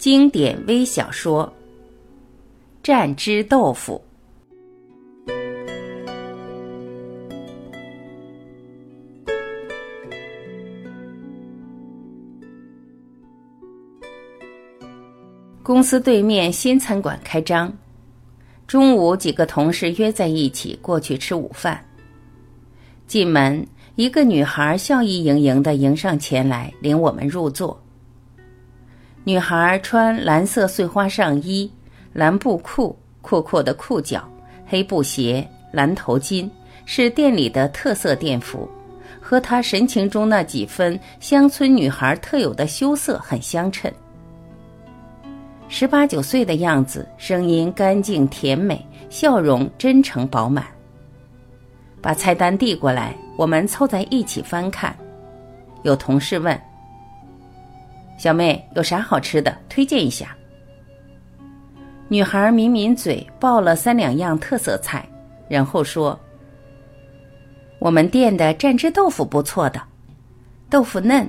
经典微小说《蘸汁豆腐》。公司对面新餐馆开张，中午几个同事约在一起过去吃午饭。进门，一个女孩笑意盈盈的迎上前来，领我们入座。女孩穿蓝色碎花上衣、蓝布裤、阔阔的裤脚、黑布鞋、蓝头巾，是店里的特色店服，和她神情中那几分乡村女孩特有的羞涩很相称。十八九岁的样子，声音干净甜美，笑容真诚饱满。把菜单递过来，我们凑在一起翻看。有同事问：“小妹，有啥好吃的？推荐一下。”女孩抿抿嘴，报了三两样特色菜，然后说：“我们店的蘸汁豆腐不错的，豆腐嫩，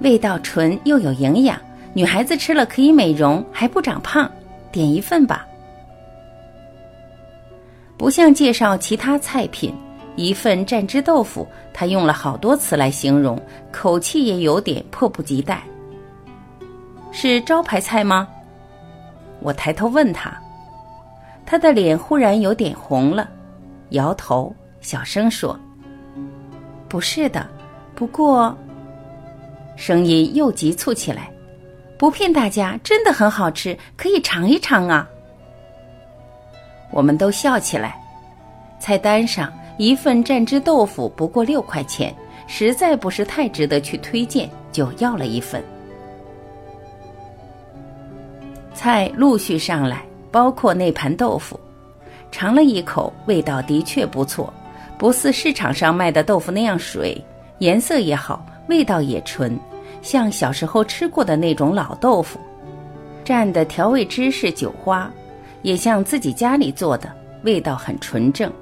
味道纯又有营养。”女孩子吃了可以美容，还不长胖，点一份吧。不像介绍其他菜品，一份蘸汁豆腐，他用了好多词来形容，口气也有点迫不及待。是招牌菜吗？我抬头问他，他的脸忽然有点红了，摇头，小声说：“不是的，不过……”声音又急促起来。不骗大家，真的很好吃，可以尝一尝啊！我们都笑起来。菜单上一份蘸汁豆腐不过六块钱，实在不是太值得去推荐，就要了一份。菜陆续上来，包括那盘豆腐，尝了一口，味道的确不错，不似市场上卖的豆腐那样水，颜色也好，味道也纯。像小时候吃过的那种老豆腐，蘸的调味汁是酒花，也像自己家里做的，味道很纯正。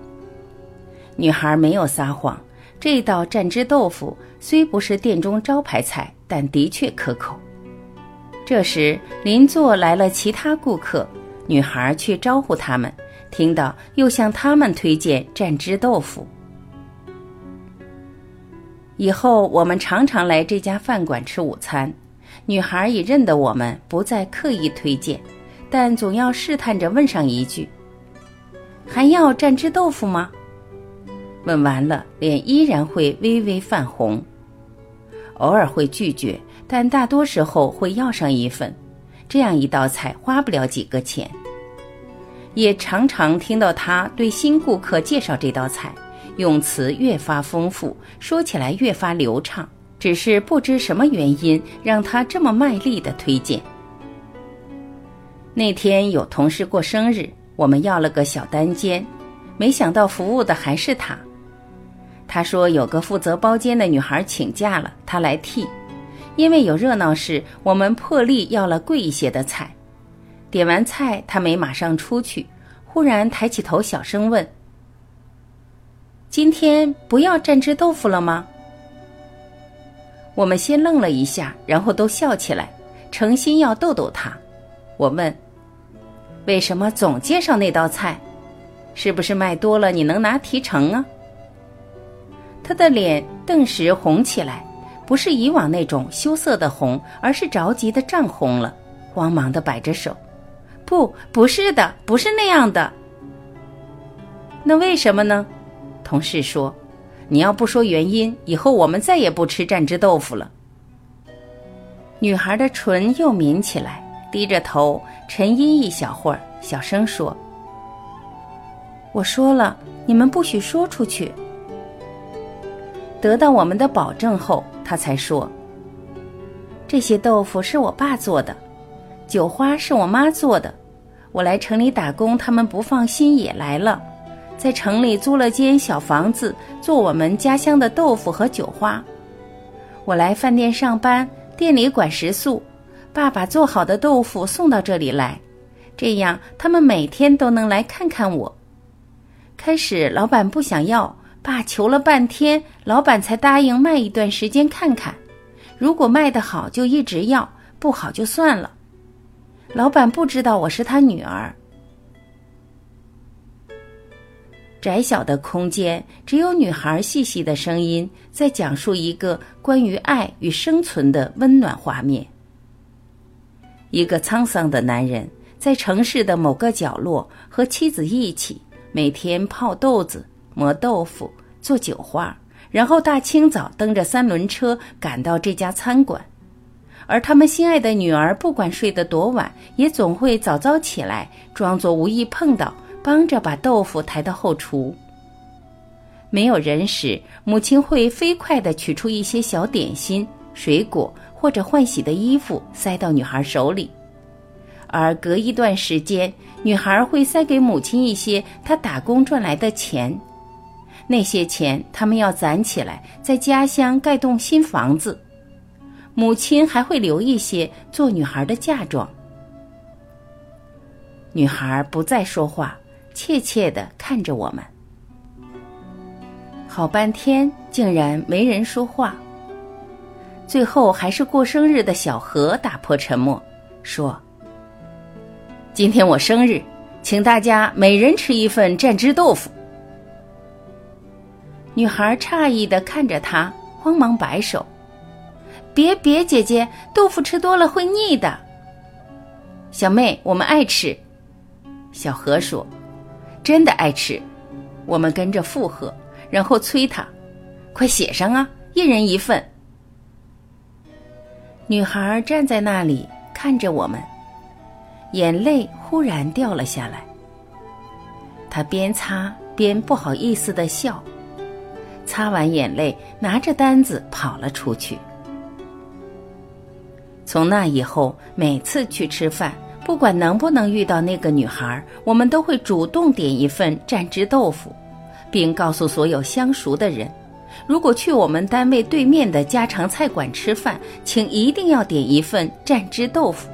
女孩没有撒谎，这道蘸汁豆腐虽不是店中招牌菜，但的确可口。这时邻座来了其他顾客，女孩去招呼他们，听到又向他们推荐蘸汁豆腐。以后我们常常来这家饭馆吃午餐，女孩已认得我们，不再刻意推荐，但总要试探着问上一句：“还要蘸汁豆腐吗？”问完了，脸依然会微微泛红，偶尔会拒绝，但大多时候会要上一份。这样一道菜花不了几个钱。也常常听到他对新顾客介绍这道菜。用词越发丰富，说起来越发流畅。只是不知什么原因，让他这么卖力的推荐。那天有同事过生日，我们要了个小单间，没想到服务的还是他。他说有个负责包间的女孩请假了，他来替。因为有热闹事，我们破例要了贵一些的菜。点完菜，他没马上出去，忽然抬起头，小声问。今天不要蘸汁豆腐了吗？我们先愣了一下，然后都笑起来，诚心要逗逗他。我问：“为什么总介绍那道菜？是不是卖多了你能拿提成啊？”他的脸顿时红起来，不是以往那种羞涩的红，而是着急的涨红了，慌忙的摆着手：“不，不是的，不是那样的。那为什么呢？”同事说：“你要不说原因，以后我们再也不吃蘸汁豆腐了。”女孩的唇又抿起来，低着头沉吟一小会儿，小声说：“我说了，你们不许说出去。”得到我们的保证后，他才说：“这些豆腐是我爸做的，酒花是我妈做的。我来城里打工，他们不放心，也来了。”在城里租了间小房子，做我们家乡的豆腐和酒花。我来饭店上班，店里管食宿，爸爸做好的豆腐送到这里来，这样他们每天都能来看看我。开始老板不想要，爸求了半天，老板才答应卖一段时间看看，如果卖得好就一直要，不好就算了。老板不知道我是他女儿。窄小的空间，只有女孩细细的声音在讲述一个关于爱与生存的温暖画面。一个沧桑的男人在城市的某个角落和妻子一起，每天泡豆子、磨豆腐、做酒花，然后大清早蹬着三轮车赶到这家餐馆。而他们心爱的女儿，不管睡得多晚，也总会早早起来，装作无意碰到。帮着把豆腐抬到后厨。没有人时，母亲会飞快地取出一些小点心、水果或者换洗的衣服，塞到女孩手里。而隔一段时间，女孩会塞给母亲一些她打工赚来的钱。那些钱，他们要攒起来，在家乡盖栋新房子。母亲还会留一些做女孩的嫁妆。女孩不再说话。怯怯地看着我们，好半天竟然没人说话。最后还是过生日的小何打破沉默，说：“今天我生日，请大家每人吃一份蘸汁豆腐。”女孩诧异的看着他，慌忙摆手：“别别，姐姐，豆腐吃多了会腻的。”小妹，我们爱吃。小何说。真的爱吃，我们跟着附和，然后催他：“快写上啊，一人一份。”女孩站在那里看着我们，眼泪忽然掉了下来。她边擦边不好意思的笑，擦完眼泪，拿着单子跑了出去。从那以后，每次去吃饭。不管能不能遇到那个女孩，我们都会主动点一份蘸汁豆腐，并告诉所有相熟的人：如果去我们单位对面的家常菜馆吃饭，请一定要点一份蘸汁豆腐，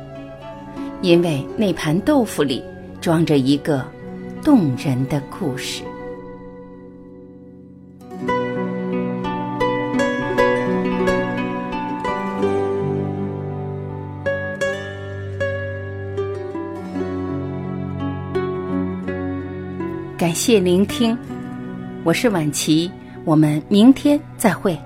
因为那盘豆腐里装着一个动人的故事。谢聆听，我是晚琪，我们明天再会。